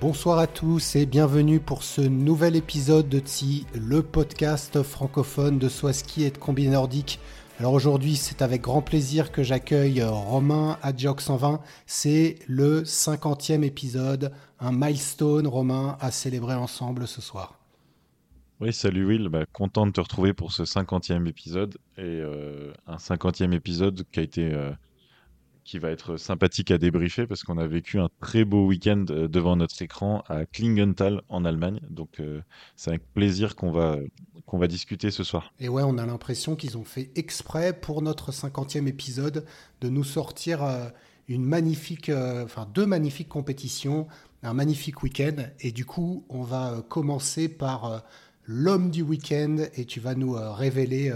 Bonsoir à tous et bienvenue pour ce nouvel épisode de TSI, le podcast francophone de Swaski et de Combiné Nordique. Alors aujourd'hui, c'est avec grand plaisir que j'accueille Romain Adjoc 120. C'est le 50e épisode, un milestone, Romain, à célébrer ensemble ce soir. Oui, salut Will, bah, content de te retrouver pour ce 50e épisode et euh, un 50e épisode qui a été euh, qui va être sympathique à débriefer parce qu'on a vécu un très beau week-end euh, devant notre écran à Klingenthal en Allemagne. Donc euh, c'est avec plaisir qu'on va, qu'on va discuter ce soir. Et ouais, on a l'impression qu'ils ont fait exprès pour notre 50e épisode de nous sortir euh, une magnifique, enfin deux magnifiques compétitions, un magnifique week-end. Et du coup, on va commencer par l'homme du week-end et tu vas nous révéler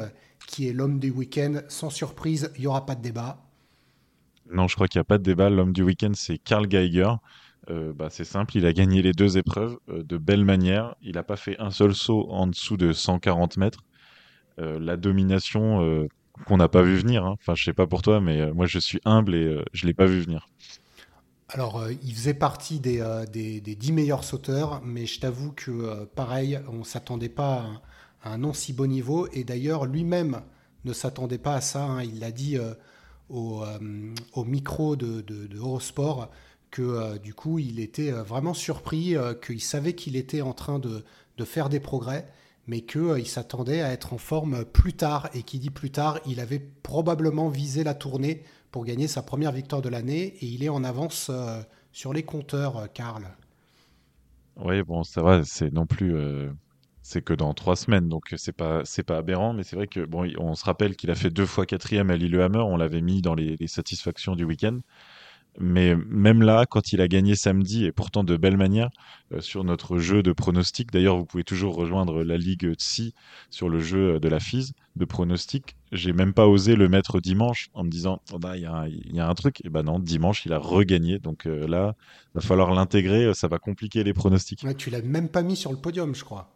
qui est l'homme du week-end. Sans surprise, il n'y aura pas de débat. Non, je crois qu'il n'y a pas de débat. L'homme du week-end, c'est Karl Geiger. Euh, bah, c'est simple, il a gagné les deux épreuves euh, de belle manière. Il n'a pas fait un seul saut en dessous de 140 mètres. Euh, la domination qu'on n'a pas vu venir. Hein. Enfin, je sais pas pour toi, mais moi je suis humble et je l'ai pas vu venir. Alors, il faisait partie des, des, 10 meilleurs sauteurs, mais je t'avoue que pareil, on s'attendait pas à un, non si beau niveau. Et d'ailleurs, lui-même ne s'attendait pas à ça. Hein. Il l'a dit euh, au, micro de, Eurosport que euh, du coup il était euh, vraiment surpris, qu'il savait qu'il était en train de, faire des progrès, mais qu'il s'attendait à être en forme plus tard. Et qui dit plus tard, il avait probablement visé la tournée pour gagner sa première victoire de l'année, et il est en avance sur les compteurs, Karl. Oui, bon, ça va, c'est non plus c'est que dans trois semaines, donc c'est pas c'est pas aberrant, mais c'est vrai que bon, on se rappelle qu'il a fait deux fois quatrième à Lillehammer, on l'avait mis dans les, satisfactions du week-end. Mais même là, quand il a gagné samedi, et pourtant de belle manière, euh, sur notre jeu de pronostic, d'ailleurs vous pouvez toujours rejoindre la Ligue TSI sur le jeu de la FISE de pronostic, j'ai même pas osé le mettre dimanche en me disant, oh bah, il y, a un truc, et ben non, dimanche il a regagné, donc euh, là, va falloir l'intégrer, ça va compliquer les pronostics. tu l'as même pas mis sur le podium, je crois.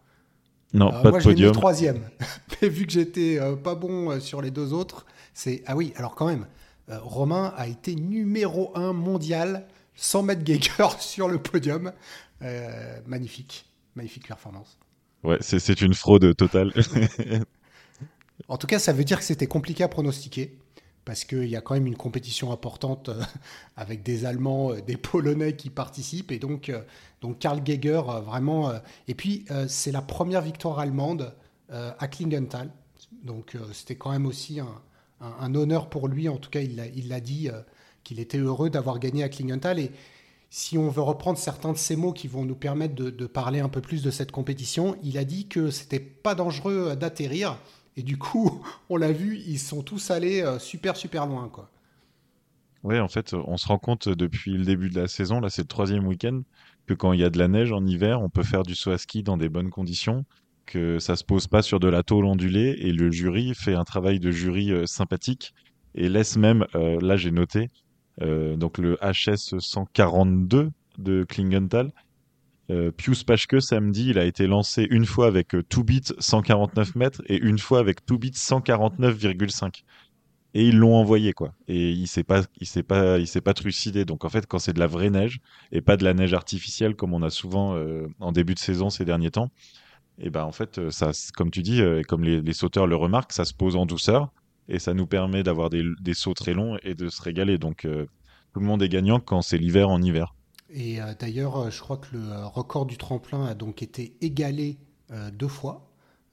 Non, euh, pas moi, de podium. Mis troisième. Mais vu que j'étais euh, pas bon euh, sur les deux autres, c'est ah oui. Alors quand même, Romain a été numéro un mondial sans mettre Geiger sur le podium. magnifique, magnifique performance. Ouais, c'est une fraude totale. en tout cas, ça veut dire que c'était compliqué à pronostiquer parce qu'il y a quand même une compétition importante euh, avec des Allemands, euh, des Polonais qui participent, et donc, euh, donc Karl Geiger, vraiment. et puis, c'est la première victoire allemande à Klingenthal, donc c'était quand même aussi un, honneur pour lui, en tout cas, il l'a dit, qu'il était heureux d'avoir gagné à Klingenthal, et si on veut reprendre certains de ces mots qui vont nous permettre de, de parler un peu plus de cette compétition, il a dit que c'était pas dangereux d'atterrir, et du coup, on l'a vu, ils sont tous allés euh, super, super loin. quoi. Oui, en fait, on se rend compte depuis le début de la saison, là c'est le troisième week-end, que quand il y a de la neige en hiver, on peut faire du saut à ski dans des bonnes conditions, que ça se pose pas sur de la tôle ondulée, et le jury fait un travail de jury euh, sympathique, et laisse même, euh, là j'ai noté, donc le HS 142 de Klingenthal, euh, Pius Paschke, samedi, il a été lancé une fois avec euh, 2 bits 149 mètres et une fois avec 2 bits 149,5. Et ils l'ont envoyé, quoi. Et il s'est pas, il s'est pas, il s'est pas trucidé. Donc, en fait, quand c'est de la vraie neige et pas de la neige artificielle comme on a souvent euh, en début de saison ces derniers temps, et ben, en fait, euh, ça, comme tu dis, et comme les, sauteurs le remarquent, ça se pose en douceur et ça nous permet d'avoir des sauts très longs et de se régaler. Donc, tout le monde est gagnant quand c'est l'hiver en hiver. Et euh, d'ailleurs, euh, je crois que le euh, record du tremplin a donc été égalé deux fois.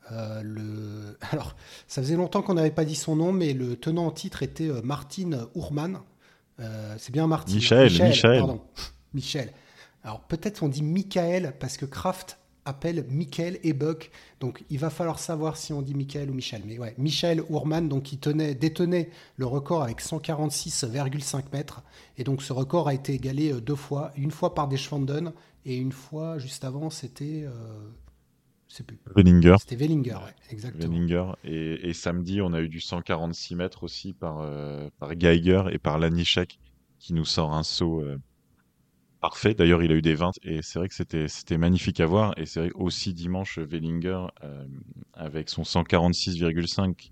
le... Alors, ça faisait longtemps qu'on n'avait pas dit son nom, mais le tenant en titre était Martin Ourman. c'est bien Martin. Michel, Michel. Pardon, Michel. Alors peut-être on dit Michael parce que Kraft appelle Michael Ebuck. Donc il va falloir savoir si on dit Michael ou Michel. Mais ouais, Michel Ourman, donc qui tenait, détenait le record avec 146,5 mètres. Et donc ce record a été égalé euh, deux fois, une fois par Deschwanden et une fois juste avant c'était... Euh, plus. Wellinger. C'était Wellinger, ouais, exactement. Wellinger. Et, samedi, on a eu du 146 mètres aussi par, euh, par Geiger et par Lanichek qui nous sort un saut parfait. D'ailleurs, il a eu des 20 et c'est vrai que c'était magnifique à voir. Et c'est vrai aussi dimanche, Wellinger euh, avec son 146,5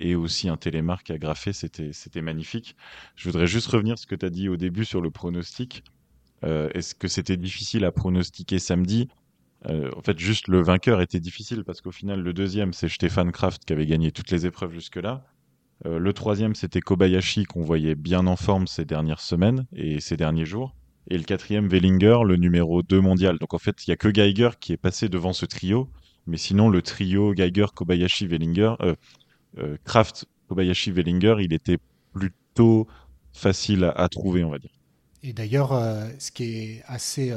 et aussi un télémarque à graffer, c'était c'était magnifique. Je voudrais juste revenir sur ce que tu as dit au début sur le pronostic. Euh, est-ce que c'était difficile à pronostiquer samedi? Euh, En fait, juste le vainqueur était difficile parce qu'au final, le deuxième, c'est Stéphane Kraft qui avait gagné toutes les épreuves jusque-là. le troisième, c'était Kobayashi qu'on voyait bien en forme ces dernières semaines et ces derniers jours et le quatrième Wellinger, le numéro 2 mondial. Donc en fait, il n'y a que Geiger qui est passé devant ce trio, mais sinon le trio Geiger, Kobayashi, Wellinger, euh, euh, Kraft, Kobayashi, Wellinger, il était plutôt facile à, trouver, on va dire. Et d'ailleurs, euh, ce qui est assez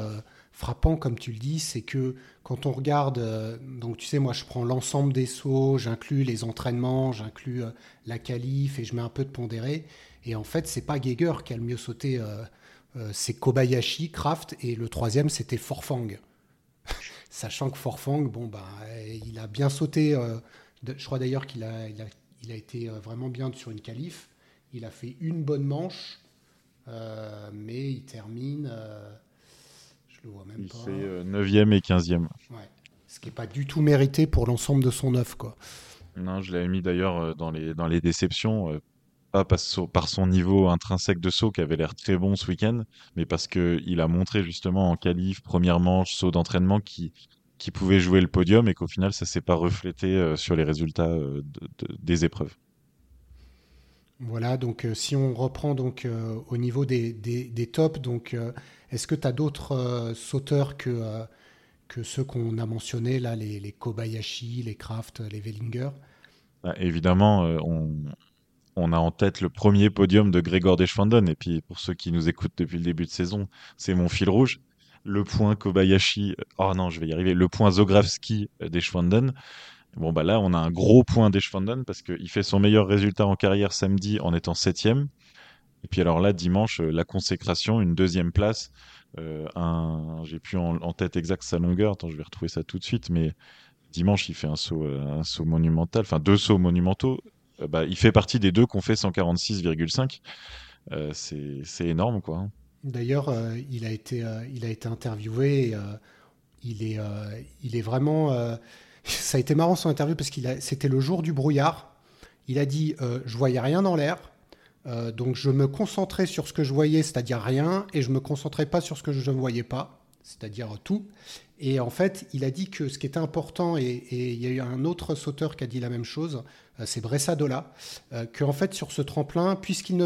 frappant, comme tu le dis, c'est que quand on regarde, donc tu sais, moi je prends l'ensemble des sauts, j'inclus les entraînements, j'inclus la qualif et je mets un peu de pondéré. Et en fait, c'est pas Geiger qui a le mieux sauté euh, c'est Kobayashi, Kraft, et le troisième, c'était Forfang. Sachant que Forfang, bon, bah, il a bien sauté. Euh, je crois d'ailleurs qu'il a, il a, été euh, vraiment bien sur une qualif. Il a fait une bonne manche, mais il termine. je le vois même il pas. Il fait 9e et 15e. Ouais. Ce qui n'est pas du tout mérité pour l'ensemble de son œuf. Quoi. Non, je l'avais mis d'ailleurs dans les, dans les déceptions pas par son niveau intrinsèque de saut qui avait l'air très bon ce week-end, mais parce qu'il a montré justement en qualif, première manche, saut d'entraînement qui, qui pouvait jouer le podium et qu'au final ça s'est pas reflété euh, sur les résultats euh, des épreuves. Voilà, donc euh, si on reprend donc au niveau des, des, tops, donc est-ce que tu as d'autres sauteurs que, que ceux qu'on a mentionnés là, les, les, Kobayashi, les Kraft, les Wellinger? Bah, Évidemment, on, on a en tête le premier podium de Grégor Deschwanden. Et puis, pour ceux qui nous écoutent depuis le début de saison, c'est mon fil rouge. Le point Kobayashi, euh, oh non, je vais y arriver, le point Zografski euh, Deschwanden. Bon, bah là, on a un gros point Deschwanden parce qu'il fait son meilleur résultat en carrière samedi en étant septième. Et puis alors là, dimanche, euh, la consécration, une deuxième place. J'ai plus en, tête exact sa longueur. Attends, je vais retrouver ça tout de suite. Mais dimanche, il fait un saut, un saut monumental, enfin deux sauts monumentaux. Euh, bah, il fait partie des deux qu'on fait 146,5. Euh, c'est énorme, quoi. D'ailleurs, euh, il, a été, il a été interviewé. il, est, il est vraiment. ça a été marrant son interview parce qu'il c'était le jour du brouillard. Il a dit Je voyais rien dans l'air. donc je me concentrais sur ce que je voyais, c'est-à-dire rien, et je me concentrais pas sur ce que je ne voyais pas, c'est-à-dire tout. Et en fait, il a dit que ce qui était important, et, il y a eu un autre sauteur qui a dit la même chose, c'est Bressadola, euh, qu'en fait sur ce tremplin, puisqu'il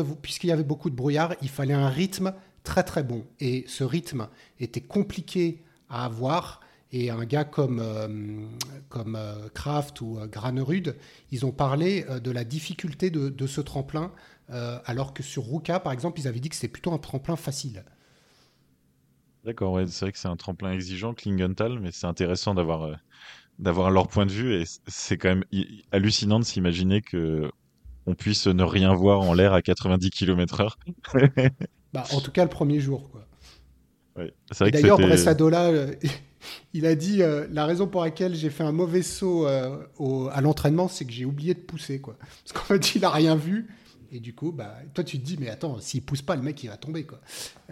y avait beaucoup de brouillard, il fallait un rythme très très bon. Et ce rythme était compliqué à avoir. Et un gars comme, euh, comme Kraft ou Granerud, ils ont parlé de la difficulté de, ce tremplin, alors que sur Ruka, par exemple, ils avaient dit que c'était plutôt un tremplin facile. D'accord, c'est vrai que c'est un tremplin exigeant, Klingenthal, mais c'est intéressant d'avoir euh, d'avoir leur point de vue et c'est quand même hallucinant de s'imaginer que on puisse ne rien voir en l'air à 90 km/h. bah, en tout cas, le premier jour, quoi. Ouais, D'ailleurs, Bressadola, euh, il a dit euh, la raison pour laquelle j'ai fait un mauvais saut au, à l'entraînement, c'est que j'ai oublié de pousser, quoi. Parce qu'en fait, il a rien vu. Et du coup, bah, toi, tu te dis, mais attends, s'il pousse pas, le mec, il va tomber, quoi.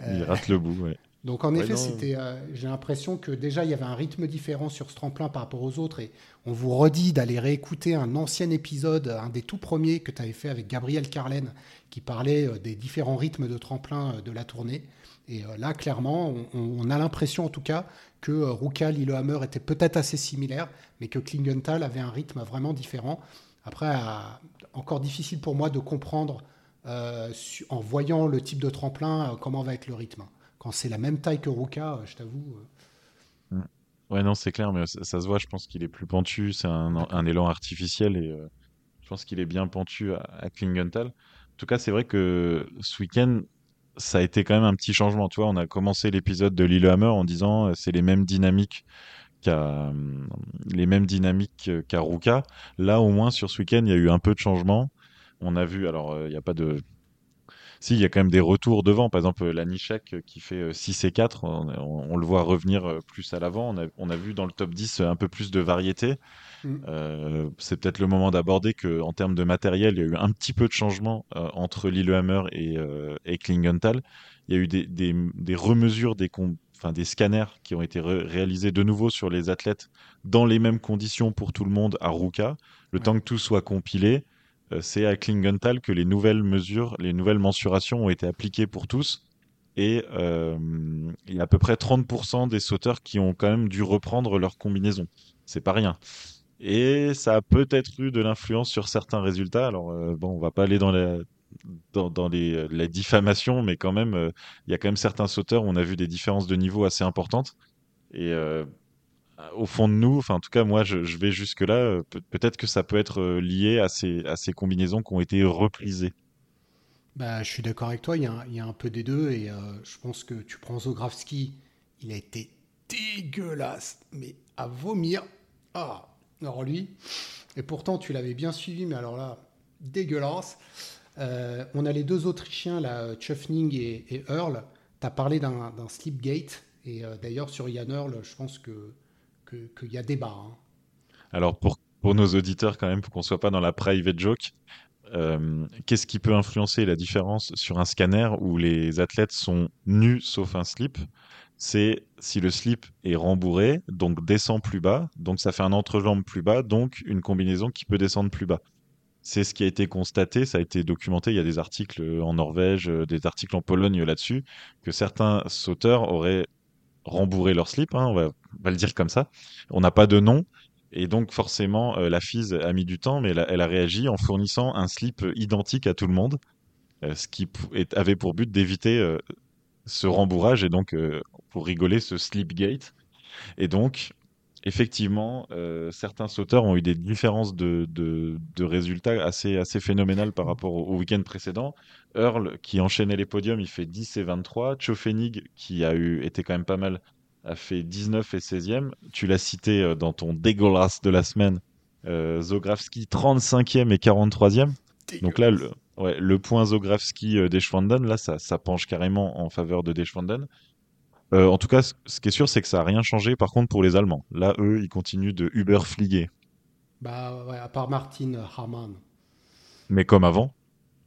Il rate le bout, ouais. Donc en effet, c'était, euh, j'ai l'impression que déjà il y avait un rythme différent sur ce tremplin par rapport aux autres et on vous redit d'aller réécouter un ancien épisode, un des tout premiers que tu avais fait avec Gabriel Carlen qui parlait euh, des différents rythmes de tremplin euh, de la tournée. Et là, clairement, on, a l'impression en tout cas que Ruka, Lillehammer étaient peut-être assez similaires, mais que Klingenthal avait un rythme vraiment différent. Après, encore difficile pour moi de comprendre en voyant le type de tremplin comment va être le rythme quand c'est la même taille que Ruka, euh, je t'avoue. Euh. Mm. Ouais, non, c'est clair, mais ça, se voit. Je pense qu'il est plus pentu. C'est un, élan artificiel et euh, je pense qu'il est bien pentu à, Klingenthal. En tout cas, c'est vrai que ce week-end, ça a été quand même un petit changement. Tu vois, on a commencé l'épisode de Lillehammer en disant c'est les mêmes dynamiques les mêmes dynamiques qu'à Ruka. Là, au moins, sur ce week-end, il y a eu un peu de changement. On a vu, alors, il n'y a pas de si, il y a quand même des retours devant. Par exemple, la Nishek qui fait 6 et 4, on, le voit revenir plus à l'avant. On a, vu dans le top 10 un peu plus de variété. Mm. Euh, c'est peut-être le moment d'aborder qu'en termes de matériel, il y a eu un petit peu de changement euh, entre Lillehammer et, euh, et Klingenthal. Il y a eu des, des, remesures des, enfin, des scanners qui ont été réalisés de nouveau sur les athlètes dans les mêmes conditions pour tout le monde à Ruka. Le temps que tout soit compilé, euh, c'est à Klingenthal que les nouvelles mesures, les nouvelles mensurations ont été appliquées pour tous. Et euh, il y a à peu près 30% des sauteurs qui ont quand même dû reprendre leur combinaison. C'est pas rien. Et ça a peut-être eu de l'influence sur certains résultats. Alors, euh, bon, on va pas aller dans la, dans, les, la diffamation, mais quand même, il y a quand même certains sauteurs où on a vu des différences de niveau assez importantes. Et au fond de nous, enfin en tout cas moi je, vais jusque là, euh, peut-être que ça peut être euh, lié à ces, à ces combinaisons qui ont été reprisées. Bah, je suis d'accord avec toi, il y, a un, peu des deux et euh, je pense que tu prends Zografski, il a été dégueulasse, mais à vomir. Ah, alors lui, et pourtant tu l'avais bien suivi, mais alors là, dégueulasse. on a les deux Autrichiens, là, Chuffning et, et Earl. Tu as parlé d'un slipgate, et d'ailleurs sur Ian Earl, je pense que qu'il y a débat. Hein. Alors pour, pour nos auditeurs quand même, pour qu'on soit pas dans la private joke, euh, qu'est-ce qui peut influencer la différence sur un scanner où les athlètes sont nus sauf un slip? C'est si le slip est rembourré, donc descend plus bas, donc ça fait un entrejambe plus bas, donc une combinaison qui peut descendre plus bas. C'est ce qui a été constaté, ça a été documenté. Il y a des articles en Norvège, des articles en Pologne là-dessus, que certains sauteurs auraient rembourré leur slip, hein, on, va, le dire comme ça. On n'a pas de nom. Et donc forcément, euh, la FISE a mis du temps, mais elle a, réagi en fournissant un slip identique à tout le monde, euh, ce qui avait pour but d'éviter euh, ce rembourrage et donc, pour rigoler, ce slipgate. Et donc, effectivement, certains sauteurs ont eu des différences de, résultats assez, assez phénoménales par rapport au, week-end précédent. Earl, qui enchaînait les podiums, il fait 10 et 23. Chofenig, qui a eu, été quand même pas mal, a fait 19 et 16e. Tu l'as cité euh, dans ton dégueulasse de la semaine. Euh, Zografski, 35e et 43e. Donc là, le, ouais, le point Zografski euh, Deschwanden, là, ça, ça penche carrément en faveur de Deschwanden. Euh, en tout cas, ce qui est sûr, c'est que ça n'a rien changé par contre pour les Allemands. Là, eux, ils continuent de Uberflieger. Bah ouais, à part Martin Harman. Mais comme avant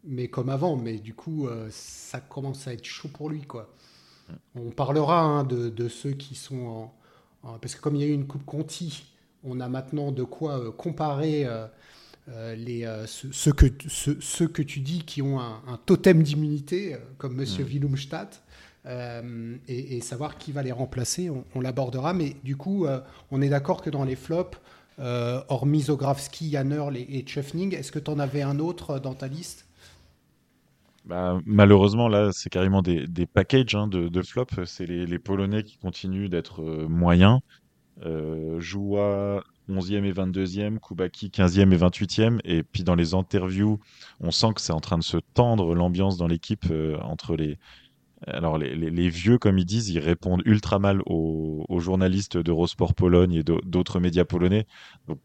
mais comme avant. Mais du coup, euh, ça commence à être chaud pour lui, quoi. On parlera hein, de, ceux qui sont en, Parce que comme il y a eu une Coupe Conti, on a maintenant de quoi euh, comparer les, ceux, que, ceux, que tu dis qui ont un, totem d'immunité, comme Monsieur Willumstadt. Et, savoir qui va les remplacer, on, l'abordera. Mais du coup, on est d'accord que dans les flops, hormis Zografski, Janner et, et est-ce que tu en avais un autre dans ta liste? Bah, malheureusement, là, c'est carrément des, packages hein, de, de flop. C'est les, Polonais qui continuent d'être euh, moyens. Euh, Joua 11e et 22e, Kubaki 15e et 28e. Et puis dans les interviews, on sent que c'est en train de se tendre l'ambiance dans l'équipe euh, entre les. Alors les, les, les, vieux, comme ils disent, ils répondent ultra mal aux, aux journalistes d'Eurosport Pologne et d'autres médias polonais. Donc,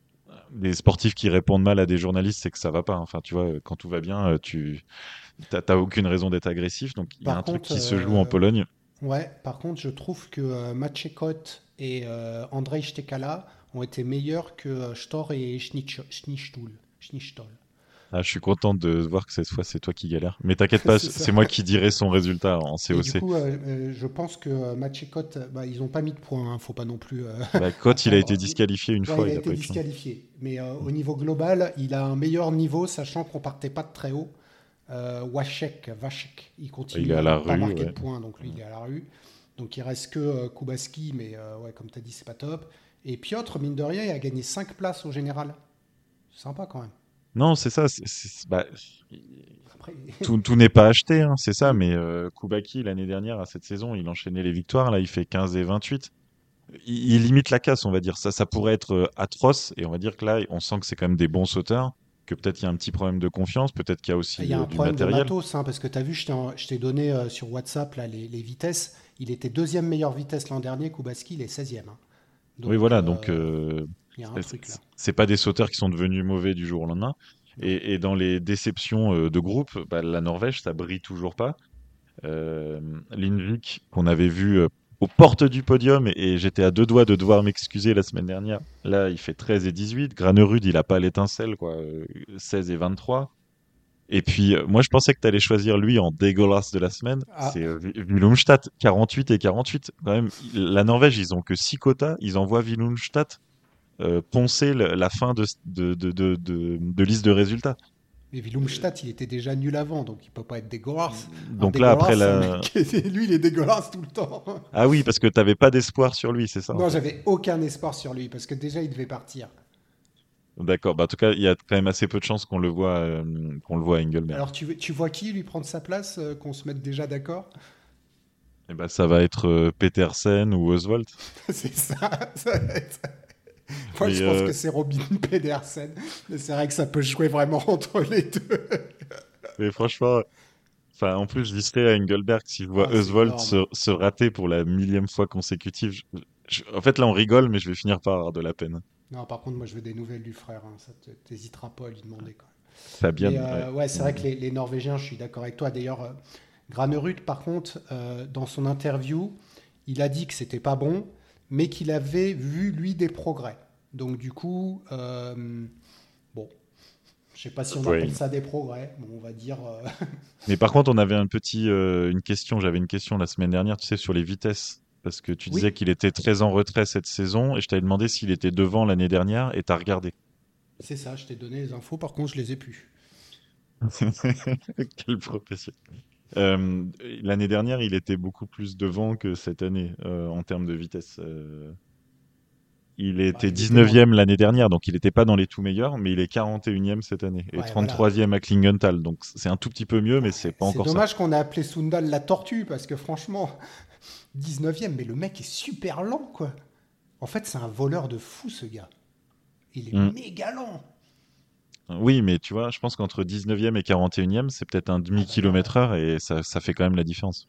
des sportifs qui répondent mal à des journalistes, c'est que ça va pas. Enfin, tu vois, quand tout va bien, tu T'as aucune raison d'être agressif, donc il y a un truc qui se joue en euh, Pologne. Ouais, par contre, je trouve que euh, Maciekot et euh, Andrzej Stekala ont été meilleurs que euh, Stor et Schnichtol. Ah, je suis content de voir que cette fois c'est toi qui galères. Mais t'inquiète pas, c'est moi qui dirai son résultat en COC. du coup, je pense que Maciekot, bah, ils n'ont pas mis de points, hein, faut pas non plus. Bah, Cote, il a été disqualifié une fois. Il, a, été disqualifié. Mais au niveau global, il a un meilleur niveau, sachant qu'on partait pas de très haut. Euh, Wachek, Vachek, il continue il est à la pas rue, marquer de points, donc lui il est à la rue. Donc il reste que euh, Kubaski, mais euh, ouais, comme tu as dit, c'est pas top. Et Piotr, mine de rien, il a gagné 5 places au général. C'est sympa quand même. Non, c'est ça. bah, tout, n'est pas acheté, hein, c'est ça. Mais euh, Kubaki, l'année dernière, à cette saison, il enchaînait les victoires. Là, il fait 15 et 28. Il, il limite la casse, on va dire. Ça, ça pourrait être euh, atroce. Et on va dire que là, on sent que c'est quand même des bons sauteurs que peut-être il y a un petit problème de confiance, peut-être qu'il y a aussi il y a un euh, du problème matériel. de matos, hein, parce que tu as vu, je t'ai donné euh, sur WhatsApp là, les, vitesses. Il était deuxième meilleure vitesse l'an dernier, Kubaski, il est 16e. Hein. oui, voilà, donc il y a un truc là. c'est pas des sauteurs qui sont devenus mauvais du jour au lendemain. Et, et dans les déceptions euh, de groupe, bah, la Norvège, ça brille toujours pas. Euh, Lindvik, qu'on avait vu euh, aux portes du podium, et, j'étais à deux doigts de devoir m'excuser la semaine dernière. Là, il fait 13 et 18. Granerud, il a pas l'étincelle, quoi. euh, 16 et 23. Et puis, euh, moi, je pensais que tu allais choisir lui en dégueulasse de la semaine. Ah. C'est euh, Vi- Willumstad, 48 et 48. Quand même, la Norvège, ils ont que 6 quotas. Ils envoient Willumstad euh, poncer la fin de, de, de, de, liste de résultats. Mais Willumstad, il était déjà nul avant, donc il peut pas être dégueulasse. Un Donc là, après la. mec Lui, il est dégueulasse tout le temps. Ah oui, parce que t'avais pas d'espoir sur lui, c'est ça Non, j'avais aucun espoir sur lui, parce que déjà, il devait partir. D'accord. Bah, en tout cas, il y a quand même assez peu de chances qu'on le voit, euh, qu'on le voit à Engelberg. Alors, tu, vois qui lui prendre sa place, euh, qu'on se mette déjà d'accord? Et bah, ça va être euh, Petersen ou Oswald. C'est ça. ça va être- Moi, Mais, je pense euh, que c'est Robin Pedersen. Mais c'est vrai que ça peut jouer vraiment entre les deux. Mais franchement, enfin, en plus, je serais à Engelberg si je vois Ah, Oswald se, rater pour la millième fois consécutive. je- je- en fait, là, on rigole, mais je vais finir par avoir de la peine. Non, par contre, moi, je veux des nouvelles du frère. hein. Ça te- t'hésiteras pas à lui demander. Quand même. Fabien, euh, ouais. ouais, c'est vrai que les, les Norvégiens, je suis d'accord avec toi. D'ailleurs, euh, Granerud, par contre, euh, dans son interview, il a dit que c'était pas bon, mais qu'il avait vu lui des progrès. Donc du coup, euh, bon, je sais pas si on Oui. appelle ça des progrès. Bon, on va dire. euh, Mais par contre, on avait un petit, euh, une question. J'avais une question la semaine dernière, tu sais, sur les vitesses. Parce que tu Oui. disais qu'il était très en retrait cette saison et je t'avais demandé s'il était devant l'année dernière et t'as regardé. c'est ça. Je t'ai donné les infos. Par contre, je les ai plus. Quel professionnel. Euh, l'année dernière, il était beaucoup plus devant que cette année euh, en termes de vitesse. Euh, il était il était 19e l'année dernière, donc il n'était pas dans les tout meilleurs, mais il est 41e cette année et Ouais, 33e à Klingenthal. Donc c'est un tout petit peu mieux, mais c'est pas C'est encore ça. dommage qu'on ait appelé Sundal la tortue parce que franchement, 19e, mais le mec est super lent, quoi. En fait, c'est un voleur de fou, ce gars. Il est Mm. méga lent. Oui, mais tu vois, je pense qu'entre 19e et 41e, c'est peut-être un demi-kilomètre heure et ça, ça fait quand même la différence.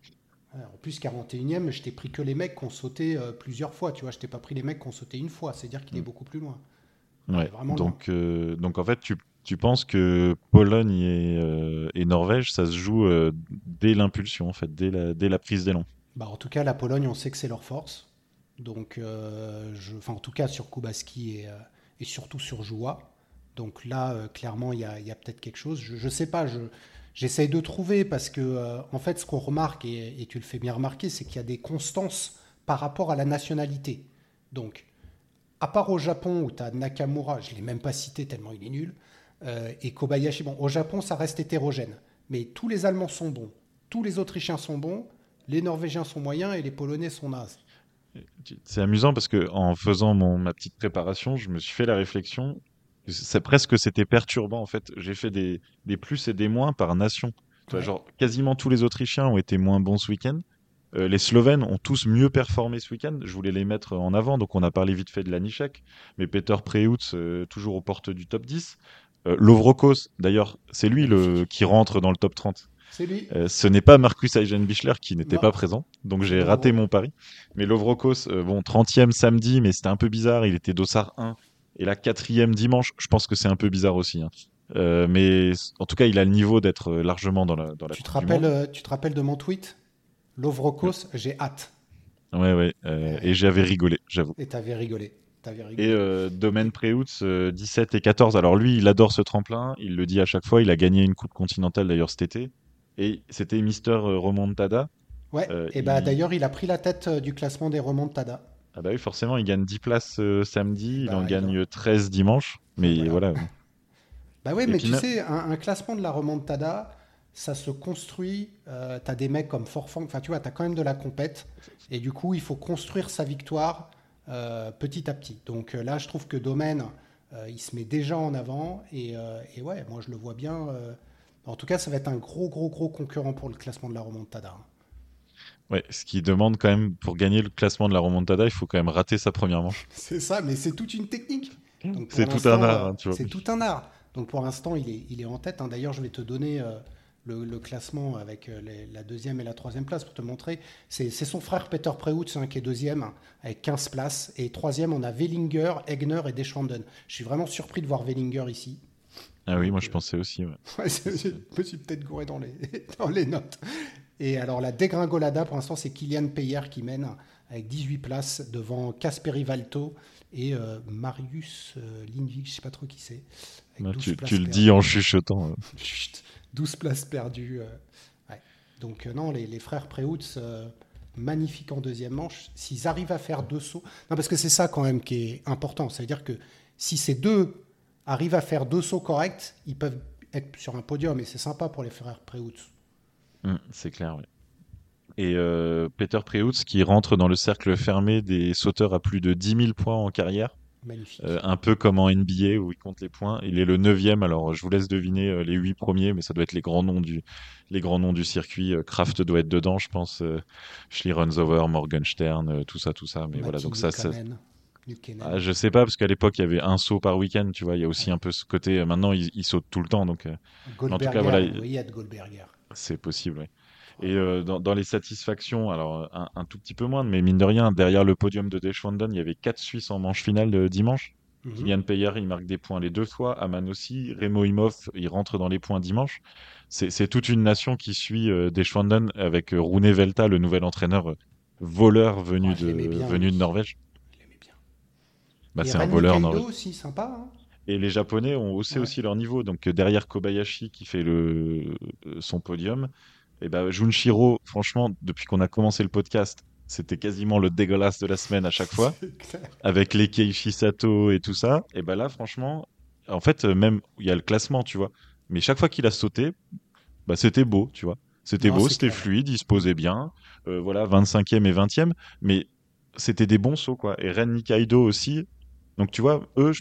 En plus, 41e, je t'ai pris que les mecs qui ont sauté euh, plusieurs fois, tu vois. Je t'ai pas pris les mecs qui ont sauté une fois. C'est-à-dire qu'il est Mm. beaucoup plus loin. Ouais. vraiment Donc, euh, donc en fait, tu, tu penses que Pologne et, euh, et Norvège, ça se joue euh, dès l'impulsion, en fait, dès la, dès la prise d'élan? Bah, en tout cas, la Pologne, on sait que c'est leur force. Donc, je... en tout cas, sur Kubaski et, et surtout sur Joua. Donc là, euh, clairement, il y a, peut-être quelque chose. Je ne sais pas, je, j'essaye de trouver parce que, euh, en fait, ce qu'on remarque, et, tu le fais bien remarquer, c'est qu'il y a des constances par rapport à la nationalité. Donc, à part au Japon où tu as Nakamura, je ne l'ai même pas cité tellement il est nul, euh, et Kobayashi, bon, au Japon, ça reste hétérogène. Mais tous les Allemands sont bons, tous les Autrichiens sont bons, les Norvégiens sont moyens et les Polonais sont nazes. C'est amusant parce que en faisant ma petite préparation, je me suis fait la réflexion. C'est presque c'était perturbant en fait. J'ai fait des, des plus et des moins par nation. Tu vois, Ouais. genre quasiment tous les Autrichiens ont été moins bons ce week-end. Euh, les Slovènes ont tous mieux performé ce week-end. Je voulais les mettre en avant, donc on a parlé vite fait de Lanišek, mais Peter Preutz euh, toujours aux portes du top 10. Euh, Lovrokos, d'ailleurs, c'est lui le, qui rentre dans le top 30. C'est lui. Euh, ce n'est pas Marcus Eisenbichler qui n'était pas présent, donc j'ai raté mon pari. Mais Lovrokos, bon, 30e samedi, mais c'était un peu bizarre, il était dossard 1. Et la quatrième dimanche, je pense que c'est un peu bizarre aussi. hein. Euh, mais en tout cas, il a le niveau d'être euh, largement dans la, dans la Tu te, rappelles, euh, tu te rappelles de mon tweet? Lovrokos, j'ai hâte. Ouais, ouais. euh, et j'avais rigolé, j'avoue. Et t'avais rigolé. Et euh, Domaine euh, 17 et 14. Alors lui, il adore ce tremplin, il le dit à chaque fois. Il a gagné une Coupe continentale d'ailleurs cet été. Et c'était Mister Remontada. ouais, et bah il- d'ailleurs, il a pris la tête du classement des remontadas. Ah bah oui, forcément, il gagne 10 places euh, samedi, il Bah, en gagne 13 dimanche. Mais Voilà. voilà. Bah oui, mais tu sais, un, un classement de la remontada, ça se construit. Euh, t'as des mecs comme Forfang, enfin tu vois, t'as quand même de la compète. Et du coup, il faut construire sa victoire euh, petit à petit. Donc euh, là, je trouve que Domaine, euh, il se met déjà en avant. Et, euh, et ouais, moi, je le vois bien. euh, en tout cas, ça va être un gros, gros, gros concurrent pour le classement de la remontada. hein. Ouais, ce qui demande quand même, pour gagner le classement de la remontada, il faut quand même rater sa première manche. C'est ça, mais c'est toute une technique. C'est tout un art, hein, tu vois. C'est tout un art. Donc pour l'instant, il est, il est en tête. hein. D'ailleurs, je vais te donner euh, le, classement avec euh, la deuxième et la troisième place pour te montrer. C'est son frère Peter Preutz hein, qui est deuxième avec 15 places. Et troisième, on a Wellinger, Egner et Deschwanden. Je suis vraiment surpris de voir Wellinger ici. Ah oui, moi je pensais aussi. Ouais. je me suis peut-être gouré dans les, dans les notes. Et alors la dégringolada, pour l'instant, c'est Kylian Peyer qui mène avec 18 places devant Kasperi Valto et euh, Marius euh, Lindvik, je sais pas trop qui c'est. Tu, tu le dis en chuchotant. 12 places perdues. Euh, Donc non, les, les frères Preutz, magnifiques en deuxième manche. S'ils arrivent à faire deux sauts... Non, parce que c'est ça quand même qui est important. Ça veut dire que si ces deux arrivent à faire deux sauts corrects, ils peuvent être sur un podium et c'est sympa pour les frères Preutz. Hum, c'est clair, oui. Et euh, Peter Preutz qui rentre dans le cercle fermé des sauteurs à plus de 10 000 points en carrière. Magnifique. Euh, un peu comme en NBA où il compte les points. Il est le neuvième, alors je vous laisse deviner euh, les huit premiers, mais ça doit être les grands noms du, les grands noms du circuit. Kraft doit être dedans, je pense. Schlierenzauer, Morgenstern, tout ça, tout ça. Mais voilà, donc ça, ça... Ah, je sais pas parce qu'à l'époque il y avait un saut par week-end, tu vois. Il y a aussi un peu ce côté. Maintenant, il, il saute tout le temps, donc. en tout cas, voilà. Il C'est possible, oui. Et euh, dans, dans, les satisfactions, alors un, un, tout petit peu moins, mais mine de rien, derrière le podium de Deschwanden, il y avait quatre Suisses en manche finale de dimanche. Mm Kylian Payer, il marque des points les deux fois. Aman aussi. Remo Imhoff, il rentre dans les points dimanche. C'est toute une nation qui suit euh, Deschwanden avec euh, Rune Velta, le nouvel entraîneur euh, voleur venu, de, bien, venu de Norvège. Bien. Bah, c'est un voleur norvégien. aussi, sympa. Hein et les Japonais ont haussé ouais. aussi leur niveau. Donc derrière Kobayashi qui fait le, son podium, et eh ben Junshiro, franchement, depuis qu'on a commencé le podcast, c'était quasiment le dégueulasse de la semaine à chaque fois, avec les Keiichi Sato et tout ça. Et ben là, franchement, en fait, même il y a le classement, tu vois. Mais chaque fois qu'il a sauté, bah c'était beau, tu vois. C'était beau, c'était fluide, il se posait bien. Euh, voilà, 25e et 20e, mais c'était des bons sauts, quoi. Et Ren Nikaido aussi. Donc, tu vois, eux,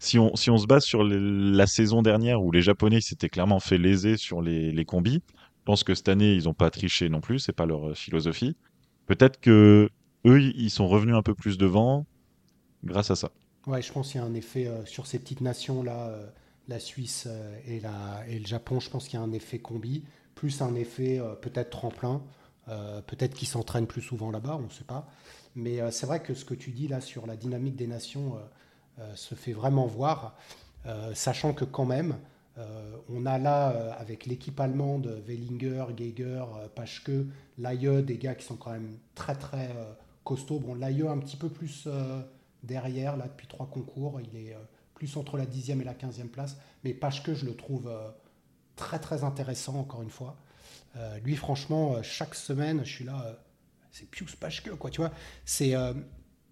si on, si on se base sur la saison dernière où les Japonais s'étaient clairement fait léser sur les, les combis, je pense que cette année, ils n'ont pas triché non plus, c'est pas leur euh, philosophie. Peut-être que eux, ils sont revenus un peu plus devant grâce à ça. Ouais, je pense qu'il y a un effet euh, sur ces petites nations-là, euh, la Suisse et, et, le Japon, je pense qu'il y a un effet combi, plus un effet peut-être tremplin, peut-être qu'ils s'entraînent plus souvent là-bas, on ne sait pas. Mais c'est vrai que ce que tu dis là sur la dynamique des nations se fait vraiment voir, sachant que quand même, euh, on a là, euh, avec l'équipe allemande, Wellinger, Geiger, euh, Paschke, Laie, des gars qui sont quand même très très costauds. Bon, Laie un petit peu plus derrière, là, depuis trois concours. Il est plus entre la 10e et la 15e place. Mais Paschke, je le trouve très très intéressant, encore une fois. lui, franchement, chaque semaine, je suis là, c'est Pius Paschke, quoi, tu vois. C'est,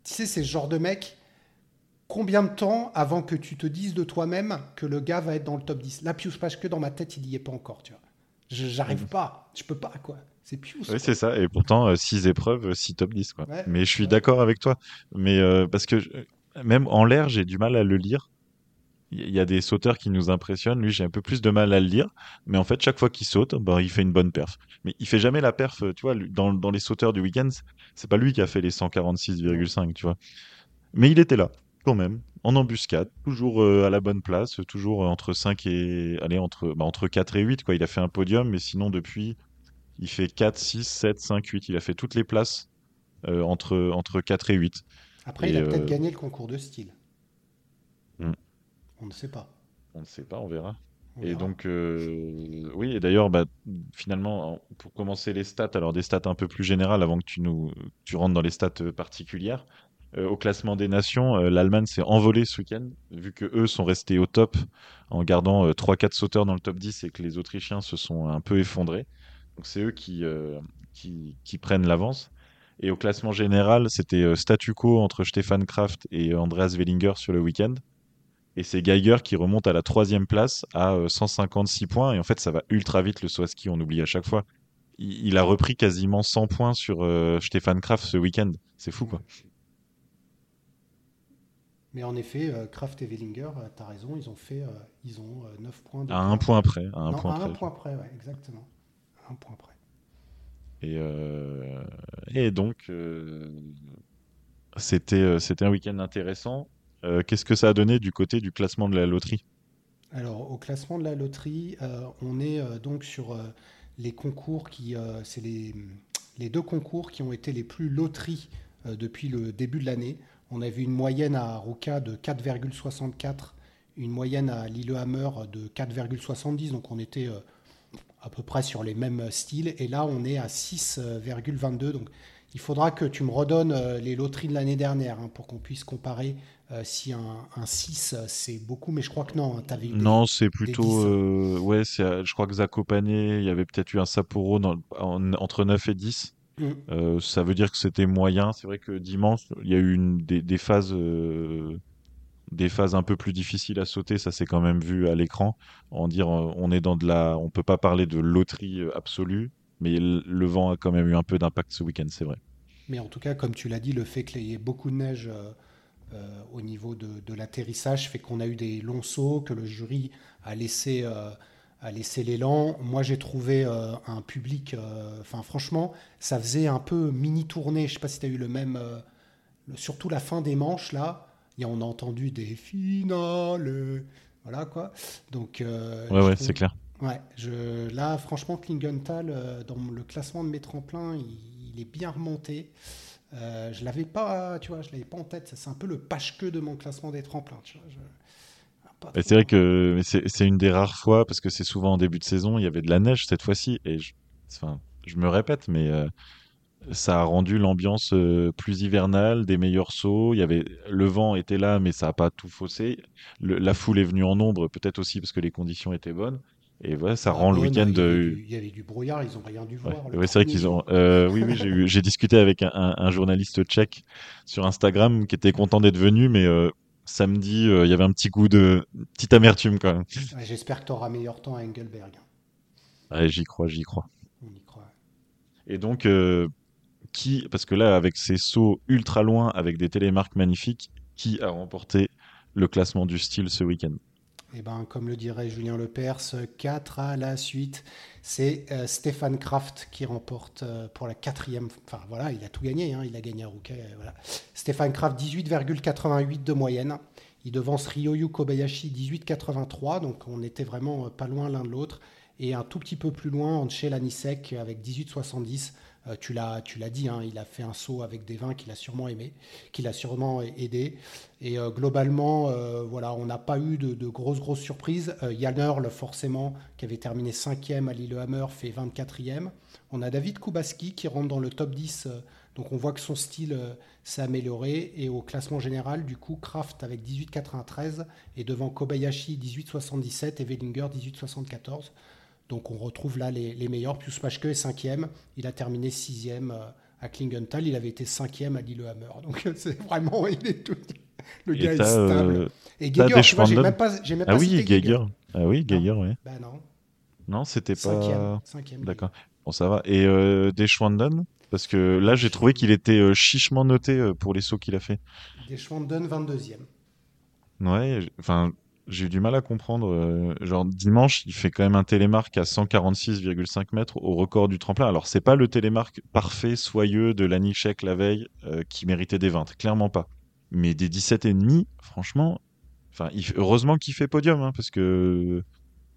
tu sais, c'est ce genre de mec combien de temps avant que tu te dises de toi-même que le gars va être dans le top 10 Là, Pius que dans ma tête, il n'y est pas encore, tu vois. J'arrive mmh. pas, je peux pas, quoi. C'est Pius. Oui, c'est ça. Et pourtant, 6 euh, épreuves, 6 top 10, quoi. Ouais, Mais je suis ouais. d'accord avec toi. Mais euh, parce que je, même en l'air, j'ai du mal à le lire. Il y a des sauteurs qui nous impressionnent. Lui, j'ai un peu plus de mal à le lire. Mais en fait, chaque fois qu'il saute, ben, il fait une bonne perf. Mais il fait jamais la perf, tu vois, dans, dans les sauteurs du week-end, c'est pas lui qui a fait les 146,5, tu vois. Mais il était là quand même, en embuscade, toujours euh, à la bonne place, toujours entre 5 et. Allez, entre, bah, entre 4 et 8, quoi. Il a fait un podium, mais sinon, depuis, il fait 4, 6, 7, 5, 8. Il a fait toutes les places euh, entre, entre 4 et 8. Après, et, il a euh... peut-être gagné le concours de style. Hmm. On ne sait pas. On ne sait pas, on verra. On et verra. donc, euh, oui, et d'ailleurs, bah, finalement, pour commencer les stats, alors des stats un peu plus générales avant que tu, nous, tu rentres dans les stats euh, particulières. Euh, au classement des nations, euh, l'Allemagne s'est envolée ce week-end, vu que eux sont restés au top en gardant euh, 3-4 sauteurs dans le top 10 et que les Autrichiens se sont un peu effondrés. Donc c'est eux qui, euh, prennent l'avance. Et au classement général, c'était euh, statu quo entre Stefan Kraft et Andreas Wellinger sur le week-end. Et c'est Geiger qui remonte à la troisième place à 156 points. Et en fait, ça va ultra vite le Swaski, on oublie à chaque fois. Il, il a repris quasiment 100 points sur euh, Stefan Kraft ce week-end. C'est fou, quoi. Mais en effet, euh, Kraft et Wellinger, euh, tu as raison, ils ont fait, euh, ils ont 9 points. De à un point près. À un non, point à près. un point près, ouais, exactement. À un point près. Et, euh, et donc, euh, c'était c'était un week-end intéressant. Qu'est-ce que ça a donné du côté du classement de la loterie? Alors, au classement de la loterie, on est donc sur les concours qui. c'est les, les deux concours qui ont été les plus loteries depuis le début de l'année. On avait une moyenne à Ruka de 4,64, une moyenne à Lillehammer de 4,70, donc on était euh, à peu près sur les mêmes styles. Et là, on est à 6,22. Donc, il faudra que tu me redonnes euh, les loteries de l'année dernière hein, pour qu'on puisse comparer euh, si un, un 6 euh, c'est beaucoup, mais je crois que non. avais des- Non, c'est plutôt. 10. euh, ouais, je crois que Zakopane, il y avait peut-être eu un Sapporo dans- en- entre 9 et 10. Mm. Euh, ça veut dire que c'était moyen. C'est vrai que dimanche, il y a eu une, des, des phases, euh, des phases un peu plus difficiles à sauter. Ça s'est quand même vu à l'écran. En dire, euh, on est dans de la, on peut pas parler de loterie absolue, mais le vent a quand même eu un peu d'impact ce week-end, c'est vrai. Mais en tout cas, comme tu l'as dit, le fait qu'il y ait beaucoup de neige euh, au niveau de, de l'atterrissage fait qu'on a eu des longs sauts, que le jury a laissé, euh, a laissé l'élan. Moi, j'ai trouvé euh, un public. euh, Enfin, franchement, ça faisait un peu mini tournée. Je sais pas si tu as eu le même. euh, le- surtout la fin des manches, là. Et on a entendu des finales. Voilà quoi. Donc, Ouais, ouais, c'est clair. Ouais, je, là, franchement, Klingenthal, dans le classement de mes tremplins, il, il est bien remonté. Je l'avais pas, tu vois, je l'avais pas en tête. C'est un peu le page-queue de mon classement des tremplins. Tu vois, je- c'est vrai que c'est une des rares fois, parce que c'est souvent en début de saison, il y avait de la neige cette fois-ci, et je, enfin, je me répète, mais euh, ça a rendu l'ambiance euh, plus hivernale, des meilleurs sauts. Il y avait, le vent était là, mais ça n'a pas tout faussé. Le- la foule est venue en nombre, peut-être aussi parce que les conditions étaient bonnes. Et voilà, ça Ah, rend le week-end. Il y, avait euh, du, il y avait du brouillard, ils ont rien dû voir. ouais, c'est vrai qu'ils ont. euh, oui, oui, j'ai discuté avec un, un- un journaliste tchèque sur Instagram qui était content d'être venu, mais euh, samedi, euh, il y avait un petit goût de petite amertume quand même. Ouais, J'espère que tu auras meilleur temps à Engelberg. Ouais, j'y crois, j'y crois. On y croit. Et donc, euh, qui, parce que là, avec ces sauts ultra loin, avec des télémarques magnifiques, qui a remporté le classement du style ce week-end? Eh ben, comme le dirait Julien Lepers, 4 à la suite. C'est euh, Stéphane Kraft qui remporte euh, pour la quatrième. Enfin voilà, il a tout gagné. hein, il a gagné à Rouquet. euh, voilà. Stéphane Kraft, 18,88 de moyenne. Il devance Ryoyu Kobayashi, 18,83. Donc on était vraiment pas loin l'un de l'autre. Et un tout petit peu plus loin, Anchel Anisek avec 18,70. Euh, tu l'as, dit, hein, il a fait un saut avec des vins qu'il a sûrement aimé, qu'il a sûrement aidé. Et euh, globalement, euh, voilà, on n'a pas eu de, grosses, grosses surprises. Euh, Earl, forcément, qui avait terminé 5e à Lillehammer, fait 24e. On a David Kubaski qui rentre dans le top 10. euh, donc on voit que son style s'est amélioré. Et au classement général, du coup, Kraft avec 18,93 et devant Kobayashi 18,77 et Wellinger 18,74. Donc on retrouve là les, les meilleurs. Pius Paschke est 5e. Il a terminé 6e euh, à Klingenthal. Il avait été 5e à Lillehammer. Donc c'est vraiment, il est tout. Le Et gars est t'as, stable. euh, Et Geiger, tu vois, j'ai même pas, j'ai même pas Ah oui, cité Geiger. Ah oui, Geiger, ouais. Ben non, Non, c'était cinquième. pas. cinquième D'accord. Bon, ça va. Et euh, des Schwanden? Parce que là, j'ai trouvé qu'il était euh, chichement noté euh, pour les sauts qu'il a fait. Des Schwanden, 22e. Ouais, enfin, j'ai eu du mal à comprendre. euh, genre, dimanche, il fait quand même un télémarque à 146,5 mètres au record du tremplin. Alors, c'est pas le télémarque parfait, soyeux de l'Anichek la veille euh, qui méritait des 20, clairement pas. Mais des 17,5, franchement, enfin, il f- heureusement qu'il fait podium, hein, parce que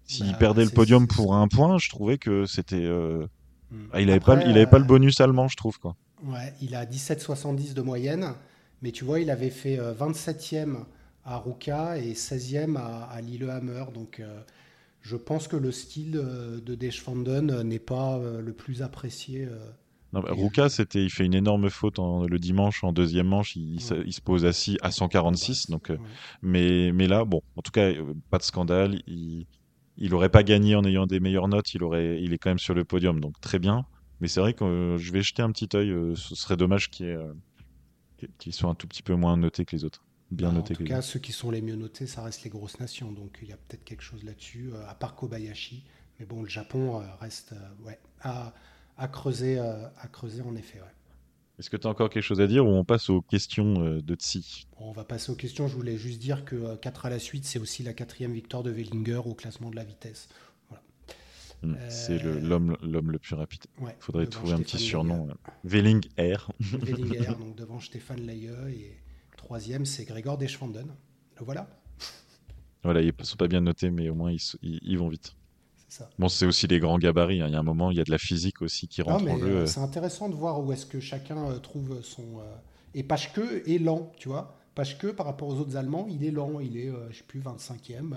s'il Bah, perdait le podium pour un point, je trouvais que c'était. euh, Hmm. ah, il avait pas, le- Après, il avait pas le bonus allemand, je trouve, quoi. Ouais, il a 17,70 de moyenne, mais tu vois, il avait fait euh, 27e à Ruka et 16e à, à Lillehammer. Donc, euh, je pense que le style euh, de Deschwanden euh, n'est pas le plus apprécié. Non, bah, Ruka, c'était, il fait une énorme faute en- le dimanche, en deuxième manche, il, se- Ouais. il se pose assis à 146. Bah, donc, ouais. mais, mais là, bon, en tout cas, pas de scandale. Il, il aurait pas gagné en ayant des meilleures notes. Il aurait, il est quand même sur le podium, donc très bien. Mais c'est vrai que euh, je vais jeter un petit œil. euh, ce serait dommage qu'il euh, qu'il soit un tout petit peu moins noté que les autres. Bien Bah, noté en tout cas, ceux qui sont les mieux notés, ça reste les grosses nations. Donc, il y a peut-être quelque chose là-dessus, euh, à part Kobayashi. Mais bon, le Japon euh, reste euh, ouais, à, à creuser, à creuser en effet. ouais. Est-ce que tu as encore quelque chose à dire ou on passe aux questions de Tsi? Bon, on va passer aux questions. Je voulais juste dire que 4 à la suite, c'est aussi la quatrième victoire de Wellinger au classement de la vitesse. Hmm, C'est le- l'homme, l'homme le plus rapide. Ouais, Il faudrait trouver un petit surnom. Welling Air. Lailleux. Wellinger, donc devant Stéphane Lailleux. Et troisième, c'est Grégor Deschwanden. Le voilà. Voilà, ils sont pas bien notés, mais au moins ils, s- ils- ils vont vite. C'est ça. Bon, c'est aussi les grands gabarits. hein. Il y a un moment, il y a de la physique aussi qui Non, rentre mais en jeu. euh, euh. c'est intéressant de voir où est-ce que chacun euh, trouve son. Et Paschke est lent, tu vois. Paschke, par rapport aux autres Allemands, il est lent. Il est, je sais plus, 25e. euh,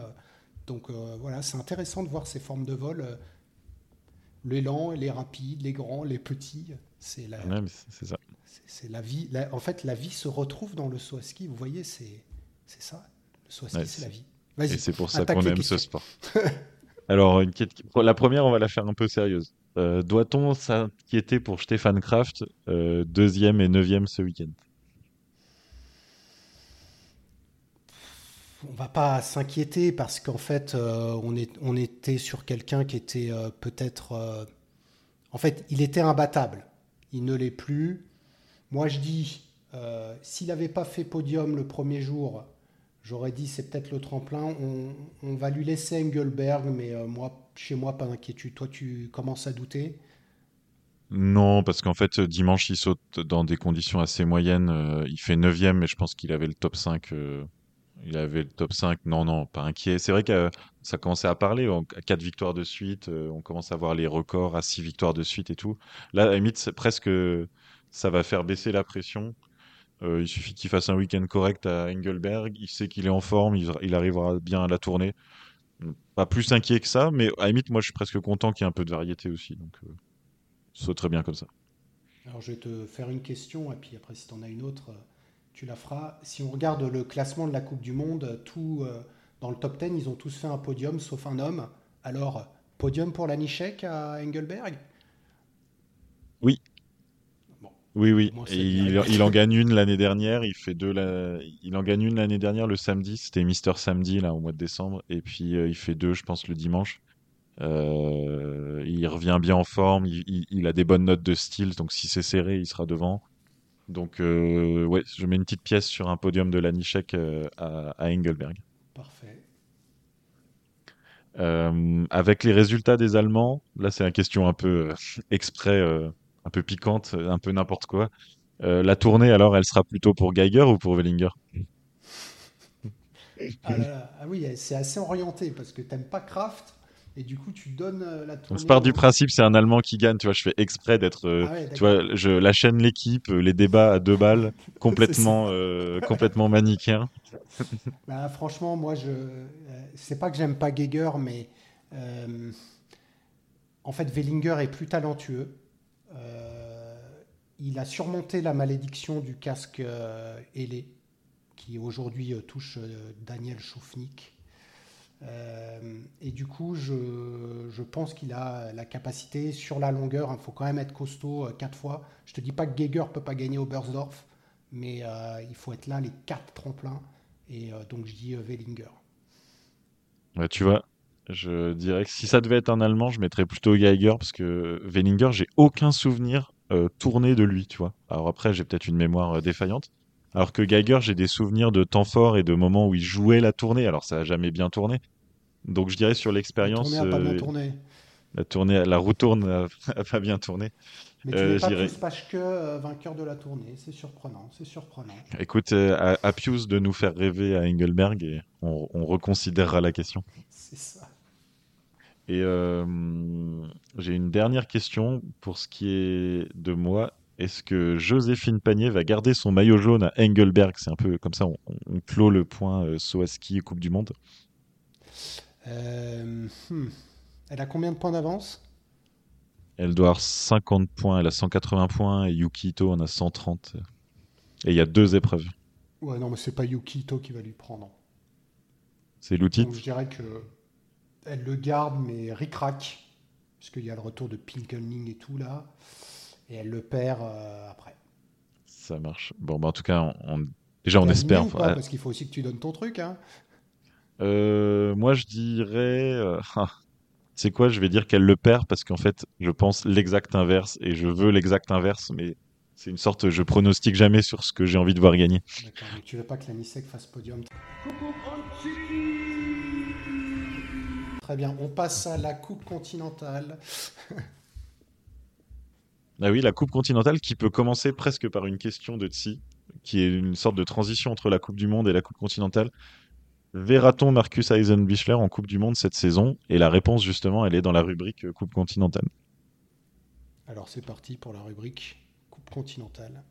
donc euh, voilà, c'est intéressant de voir ces formes de vol. les lents, les rapides, les grands, les petits. C'est la, Ouais, ça. C'est- la vie. la- en fait, la vie se retrouve dans le saut à ski. Vous voyez, c'est c'est ça. Le saut à ski, Ouais, c'est la vie. Et c'est pour ça qu'on aime ce sport. Alors, une la première, on va la faire un peu sérieuse. Euh, Doit-on s'inquiéter pour Stéphane Kraft, euh, deuxième et neuvième ce week-end? On va pas s'inquiéter parce qu'en fait, euh, on, est, on était sur quelqu'un qui était peut-être. en fait, il était imbattable. Il ne l'est plus. Moi, je dis, euh, s'il n'avait pas fait podium le premier jour, j'aurais dit c'est peut-être le tremplin. On, va lui laisser Engelberg, mais euh, moi, chez moi, pas d'inquiétude. Toi, tu commences à douter? Non, parce qu'en fait, dimanche, il saute dans des conditions assez moyennes. euh, il fait neuvième, mais je pense qu'il avait le top 5. euh, il avait le top 5. Non, non, pas inquiet. C'est vrai que ça commençait à parler. À 4 victoires de suite, on commence à voir les records à 6 victoires de suite et tout. Là, à la limite, c'est presque, ça va faire baisser la pression. Euh, il suffit qu'il fasse un week-end correct à Engelberg. Il sait qu'il est en forme. Il, il arrivera bien à la tournée. Pas plus inquiet que ça, mais à la limite, moi, je suis presque content qu'il y ait un peu de variété aussi. Donc, euh, ça très bien comme ça. Alors, je vais te faire une question, et puis après, si tu en as une autre, tu la feras. Si on regarde le classement de la Coupe du Monde, tout, euh, dans le top 10, ils ont tous fait un podium, sauf un homme. Alors, podium pour Lanichek à Engelberg? Oui. Oui, oui. Moi, Et c'est il, en gagne une l'année dernière. Il fait deux. la- Il en gagne une l'année dernière le samedi. C'était Mister Samedi là au mois de décembre. Et puis euh, il fait deux, je pense, le dimanche. Euh, il revient bien en forme. Il, il- il a des bonnes notes de style. Donc si c'est serré, il sera devant. Donc euh, ouais, je mets une petite pièce sur un podium de Lanichek à, à Engelberg. parfait. Avec les résultats des Allemands, là c'est la question un peu exprès, un peu piquante, un peu n'importe quoi. Euh, la tournée, alors, elle sera plutôt pour Geiger ou pour Wellinger? Ah, là là, ah oui, c'est assez orienté, parce que t'aimes pas Kraft, et du coup, tu donnes euh, la tournée. je pars du au- principe, c'est un Allemand qui gagne. Tu vois, je fais exprès d'être, euh, Ah ouais, tu vois, je la chaîne l'équipe, les débats à deux balles, complètement, euh, complètement manichéen. Bah, franchement, moi, je, c'est pas que j'aime pas Geiger, mais euh, en fait, Wellinger est plus talentueux. Euh, il a surmonté la malédiction du casque euh, ailé, qui aujourd'hui euh, touche Daniel Schoufnik. Euh, et du coup, je, je pense qu'il a la capacité sur la longueur. Il faut quand même être costaud quatre fois. Je te dis pas que Geiger peut pas gagner au Bersdorf, mais il faut être là les quatre tremplins. Et donc je dis Wellinger. Tu vois, je dirais que si ça devait être un Allemand, je mettrais plutôt Geiger parce que Wellinger, j'ai aucun souvenir euh, tourné de lui, tu vois. Alors après, j'ai peut-être une mémoire euh, défaillante. Alors que Geiger, j'ai des souvenirs de temps forts et de moments où il jouait la tournée. Alors ça a jamais bien tourné. Donc je dirais sur La l'expérience, tournée a pas bien euh, tourné. la tournée, la roue tourne a, a pas bien tourné. Mais tu n'es pas j'irais- plus euh, vainqueur de la tournée. C'est surprenant, c'est surprenant. Écoute, à, à Pius de nous faire rêver à Engelberg et on, on reconsidérera la question. C'est ça. Et euh, j'ai une dernière question pour ce qui est de moi. Est-ce que Joséphine Panier va garder son maillot jaune à Engelberg? C'est un peu comme ça, on, on clôt le point euh, saut à ski Coupe du Monde. Euh, hmm. Elle a combien de points d'avance? Elle doit avoir 50 points, elle a 180 points et Yuki Ito en a 130. Et il y a deux épreuves. Ouais, non, mais c'est pas Yukito qui va lui prendre. C'est l'outil. Je dirais que elle le garde, mais ric-rac, puisqu'il y a le retour de Pinkelning et tout là, et elle le perd euh, après. Ça marche. Bon, bah, en tout cas, on, on- déjà on espère. Parce qu'il faut aussi que tu donnes ton truc. Hein. Euh, moi, je dirais. euh, c'est quoi? Je vais dire qu'elle le perd parce qu'en fait, je pense l'exact inverse et je veux l'exact inverse, mais c'est une sorte. Je pronostique jamais sur ce que j'ai envie de voir gagner. D'accord, mais tu veux pas que la Nisek fasse podium? Très bien, on passe à la Coupe continentale. Ah oui, la Coupe continentale qui peut commencer presque par une question de Tsi, qui est une sorte de transition entre la Coupe du Monde et la Coupe continentale. Verra-t-on Marcus Eisenbichler en Coupe du Monde cette saison? Et la réponse, justement, elle est dans la rubrique Coupe continentale. Alors c'est parti pour la rubrique Coupe continentale.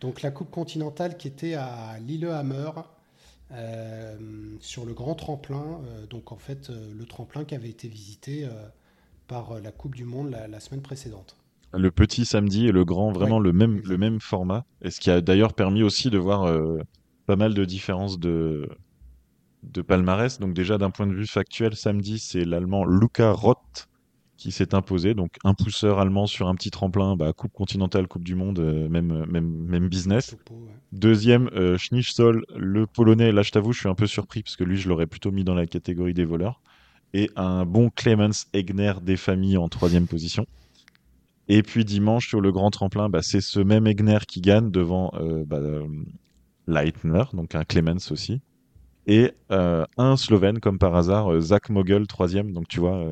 Donc la Coupe continentale qui était à Lillehammer euh, sur le grand tremplin. Euh, donc en fait euh, le tremplin qui avait été visité par la Coupe du Monde la, semaine précédente. Le petit samedi et le grand, vraiment le, même, le même format. Et ce qui a d'ailleurs permis aussi de voir pas mal de différences de, de palmarès. Donc déjà d'un point de vue factuel, samedi c'est l'allemand Luca Roth qui s'est imposé. Donc un pousseur allemand sur un petit tremplin, bah, Coupe continentale, Coupe du Monde, euh, même, même, même business. Deuxième, euh, le polonais. Là, je t'avoue, je suis un peu surpris parce que lui, je l'aurais plutôt mis dans la catégorie des voleurs. Et un bon Clemens Egner des familles en troisième position. Et puis dimanche, sur le grand tremplin, bah, c'est ce même Egner qui gagne devant euh, bah, Leitner, donc un Clemens aussi. Et euh, un Slovène, comme par hasard, Zach Mogel, troisième. Donc tu vois,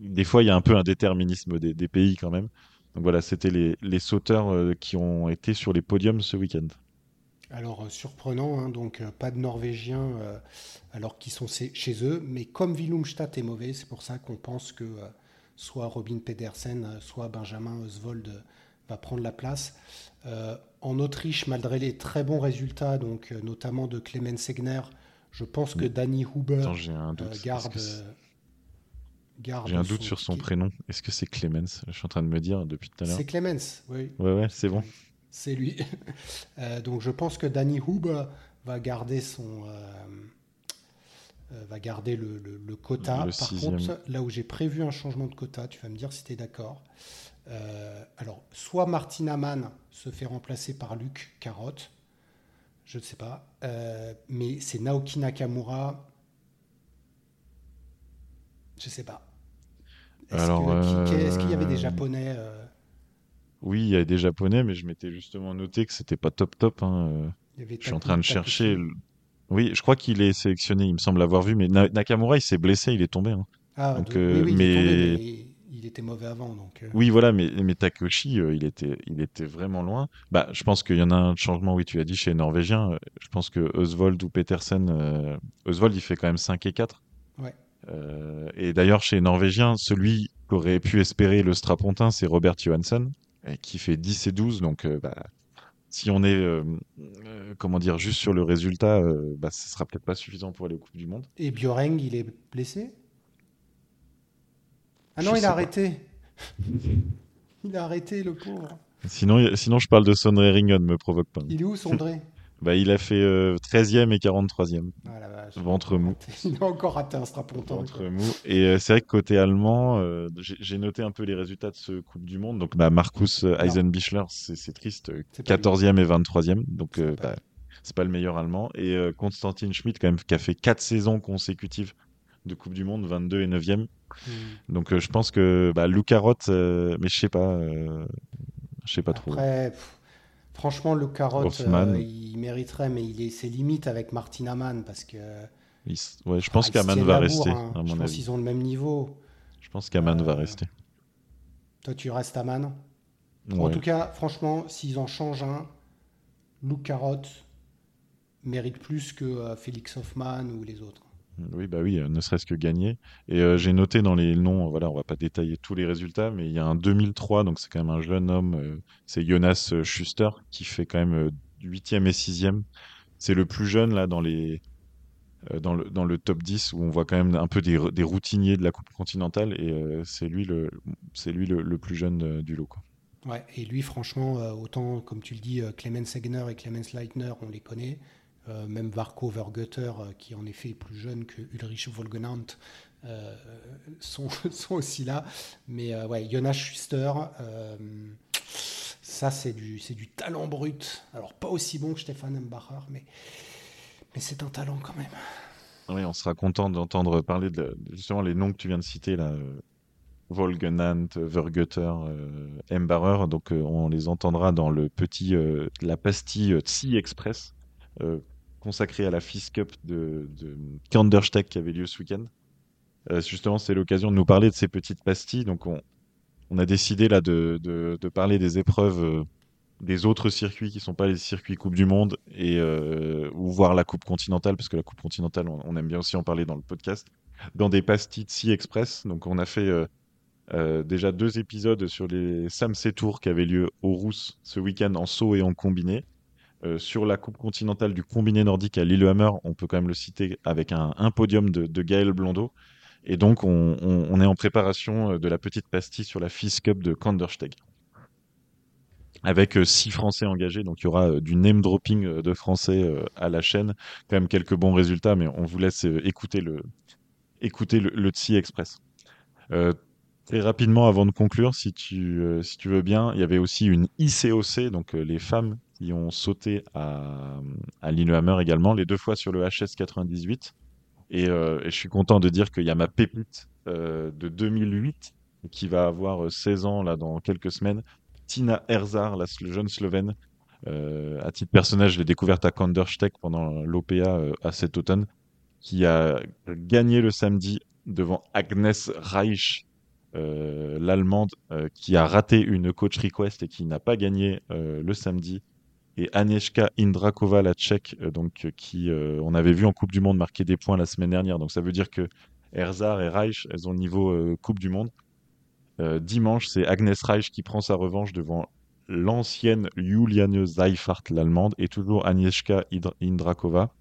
des fois, il y a un peu un déterminisme des, pays quand même. Donc voilà, c'était les, sauteurs euh, qui ont été sur les podiums ce week-end. Alors, euh, surprenant, hein, donc euh, pas de Norvégiens alors qu'ils sont chez eux, mais comme Willumstad est mauvais, c'est pour ça qu'on pense que soit Robin Pedersen, soit Benjamin Oswald va prendre la place. en Autriche, malgré les très bons résultats, donc notamment de Clemens Segner, je pense que Danny Huber garde j'ai un doute sur son prénom. Est-ce que c'est Clemens Je suis en train de me dire depuis tout à l'heure. C'est Clemens, oui. Ouais, ouais, c'est bon. C'est lui. Euh, donc je pense que Danny Huber va garder son. Euh, euh, va garder le, quota. Par contre, là où j'ai prévu un changement de quota, tu vas me dire si tu es d'accord. alors, soit Martin Amann se fait remplacer par Luc Carotte, je ne sais pas, mais c'est Naoki Nakamura, je ne sais pas. Est-ce qu'il y avait des euh, Japonais euh Oui, il y avait des Japonais, mais je m'étais justement noté que c'était pas top top. Hein. Je suis en train de chercher. Oui, je crois qu'il est sélectionné, il me semble l'avoir vu, mais Nakamura, il s'est blessé, il est tombé. Hein. Ah, donc, euh, oui, mais... Il, était mauvais avant. Donc, Oui, voilà, mais, mais Takeshi, il, était, il était vraiment loin. Bah, je pense qu'il y en a un changement, oui, tu as dit, chez les Norvégiens. Je pense que Oswald ou Petersen, Oswald, il fait quand même 5 et 4. Ouais. Euh, et d'ailleurs, chez les Norvégiens, celui qu'aurait pu espérer le Strapontin, c'est Robert Johansson, qui fait 10 et 12. Donc, euh, bah, si on est, euh, comment dire, juste sur le résultat, bah, ce sera peut-être pas suffisant pour aller aux Coupes du Monde. Et Bjoreng, il est blessé? Ah non, il a arrêté. il a arrêté, le pauvre. Sinon, sinon je parle de Sondre Ringen, ne me provoque pas. Il est où, Sondré bah, il a fait 13e et 43e. Ventre mou. Il a encore raté un strapontin. Ventre mou. Et euh, c'est vrai que côté allemand, euh, j'ai noté un peu les résultats de ce Coupe du Monde. Donc, bah, Markus euh, Eisenbichler, c'est triste. 14e et 23e. Donc, bah, c'est pas le meilleur allemand. Et Konstantin Schmidt, quand même, qui a fait 4 saisons consécutives de Coupe du Monde, 22 et 9e. Hmm. Donc, je pense que bah, Luca Roth, mais je sais pas. je sais pas trop. Franchement, le carotte, euh, il mériterait, mais il est ses limites avec Martin Amann parce que. Ouais, je pense ah, qu'Aman va rester. Hein. je pense qu'ils ont le même niveau. Je pense qu'Aman va euh, rester. Toi, tu restes Aman En tout cas, franchement, s'ils en changent un, Luke Carotte mérite plus que euh, Félix Hoffman ou les autres. Oui, bah oui, euh, ne serait-ce que gagner. Et euh, j'ai noté dans les noms, voilà, on va pas détailler tous les résultats, mais il y a un 2003, donc c'est quand même un jeune homme, euh, c'est Jonas Schuster, qui fait quand même 8e et 6e. C'est le plus jeune là dans les dans le, dans le top 10 où on voit quand même un peu des, des routiniers de la Coupe continentale et c'est lui le c'est lui le, plus jeune du lot. Ouais, et lui franchement autant comme tu le dis Clemens Segner et Clemens Leitner, on les connaît. Euh, même Varko Vergutter, euh, qui en effet est plus jeune que Ulrich Volgenant, euh, sont, aussi là. Mais ouais, Jonas Schuster, ça c'est du, talent brut. Alors pas aussi bon que Stefan Embacher, mais, c'est un talent quand même. Oui, on sera content d'entendre parler justement les noms que tu viens de citer là. Volgenant, Vergutter, Embacher. Donc on les entendra dans le petit, la pastille Tsi Express consacré à la FIS Cup de, de qui avait lieu ce week-end. Euh, justement, c'est l'occasion de nous parler de ces petites pastilles. Donc, on, a décidé là de, de, parler des épreuves euh, des autres circuits qui sont pas les circuits Coupe du Monde et euh, ou voir la Coupe continentale parce que la Coupe continentale on, aime bien aussi en parler dans le podcast dans des pastilles si express donc on a fait euh, euh, déjà deux épisodes sur les Samsé Tours qui avaient lieu au Rousse ce week-end en saut et en combiné sur la Coupe continentale du combiné nordique à Lillehammer on peut quand même le citer avec un, podium de, de, Gaël Blondeau et donc on, on, est en préparation de la petite pastille sur la FIS Cup de Kandersteg avec euh, six Français engagés. Donc il y aura euh, du name dropping euh, de Français à la chaîne. Quand même quelques bons résultats, mais on vous laisse écouter le, écouter le, le TSI Express. Très rapidement, avant de conclure, si tu, si tu veux bien, il y avait aussi une ICOC, donc les femmes qui ont sauté à, à Lillehammer également, les deux fois sur le HS 98. Et, et je suis content de dire qu'il y a ma pépite de 2008 qui va avoir 16 ans là dans quelques semaines, Tina Herzar, la jeune Slovène. Euh, à titre personnel, je l'ai découverte à Kandersteg pendant l'OPA euh, à cet automne, qui a gagné le samedi devant Agnes Reich, euh, l'allemande, qui a raté une coach request et qui n'a pas gagné le samedi. Et Agnieszka Indrakova, la tchèque, donc, qui on avait vu en Coupe du Monde marquer des points la semaine dernière. Donc ça veut dire que Herzar et Reich, elles ont niveau Coupe du Monde. Euh, dimanche, c'est Agnes Reich qui prend sa revanche devant l'ancienne Juliane Seifert, l'allemande, et toujours Agnieszka Indrakova.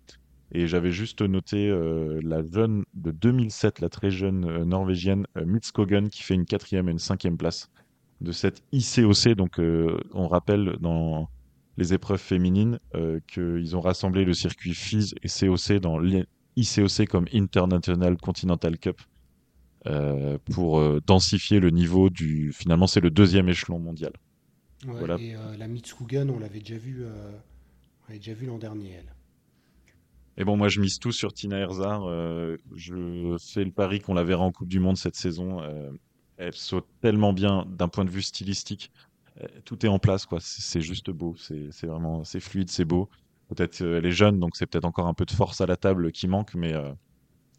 Et j'avais juste noté euh, la jeune de 2007, la très jeune euh, norvégienne Mitskogen, qui fait une quatrième et une cinquième place de cette ICOC. Donc, on rappelle dans les épreuves féminines qu'ils ont rassemblé le circuit FIS et COC dans l'ICOC comme International Continental Cup. Euh, pour euh, densifier le niveau du. Finalement, c'est le deuxième échelon mondial. voilà. Et euh, la Mitsugen, on l'avait déjà vu, on déjà vu l'an dernier, elle. Et bon, moi, je mise tout sur Tina Herzar. je fais le pari qu'on la verra en Coupe du Monde cette saison. elle saute tellement bien d'un point de vue stylistique. tout est en place, quoi. C'est juste beau. C'est vraiment, c'est fluide, c'est beau. Peut-être elle est jeune, donc c'est peut-être encore un peu de force à la table qui manque, mais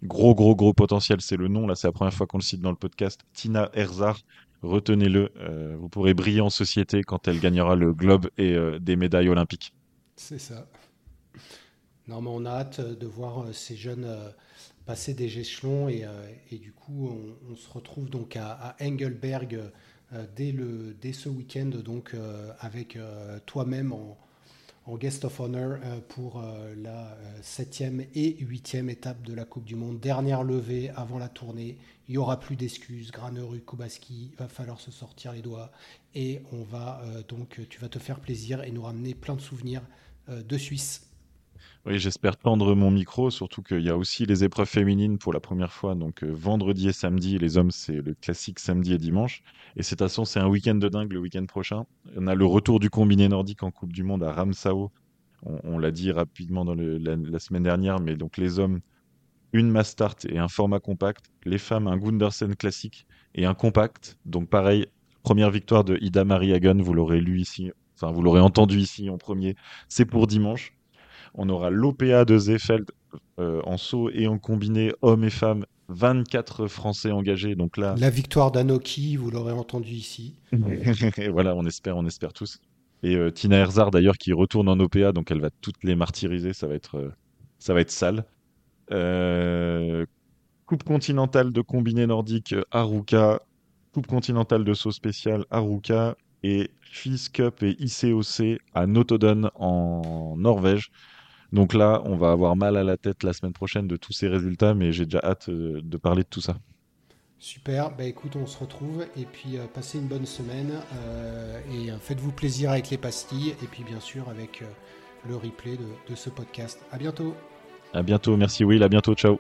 Gros, gros, gros potentiel, c'est le nom. Là, c'est la première fois qu'on le cite dans le podcast. Tina Herzar, retenez-le. Euh, vous pourrez briller en société quand elle gagnera le globe et euh, des médailles olympiques. C'est ça. Non, mais on a hâte de voir euh, ces jeunes passer des échelons et, du coup, on, se retrouve donc à, Engelberg dès, le, dès ce week-end, donc avec toi-même en guest of honor euh, pour euh, la euh, septième et huitième étape de la Coupe du Monde. Dernière levée avant la tournée. Il n'y aura plus d'excuses. Granerue, Kubaski, va falloir se sortir les doigts. Et on va donc, tu vas te faire plaisir et nous ramener plein de souvenirs de Suisse. Oui, j'espère tendre mon micro, surtout qu'il y a aussi les épreuves féminines pour la première fois. Donc euh, vendredi et samedi, les hommes, c'est le classique samedi et dimanche. Et cette façon, c'est un week-end de dingue le week-end prochain. On a le retour du combiné nordique en Coupe du Monde à Ramsau. On, l'a dit rapidement dans la, semaine dernière, mais donc les hommes, une mass start et un format compact. Les femmes, un Gundersen classique et un compact. Donc pareil, première victoire de Ida Marie Hagen, vous l'aurez lu ici, enfin vous l'aurez entendu ici en premier. C'est pour dimanche. On aura l'OPA de Zefeld euh, en saut et en combiné hommes et femmes. 24 Français engagés. Donc là, la victoire d'Anoki, vous l'aurez entendu ici. voilà, on espère, on espère tous. Et euh, Tina Herzard d'ailleurs qui retourne en OPA, donc elle va toutes les martyriser. Ça va être, euh, ça va être sale. Coupe continentale de combiné nordique Haruka. Coupe continentale de saut spécial Haruka et FIS Cup et ICOC à Notodden en Norvège. Donc là, on va avoir mal à la tête la semaine prochaine de tous ces résultats, mais j'ai déjà hâte euh, de parler de tout ça. Super, bah écoute, on se retrouve et puis euh, passez une bonne semaine euh, et faites-vous plaisir avec les pastilles et puis bien sûr avec le replay de, de, ce podcast. À bientôt. À bientôt, merci Will, à bientôt, ciao.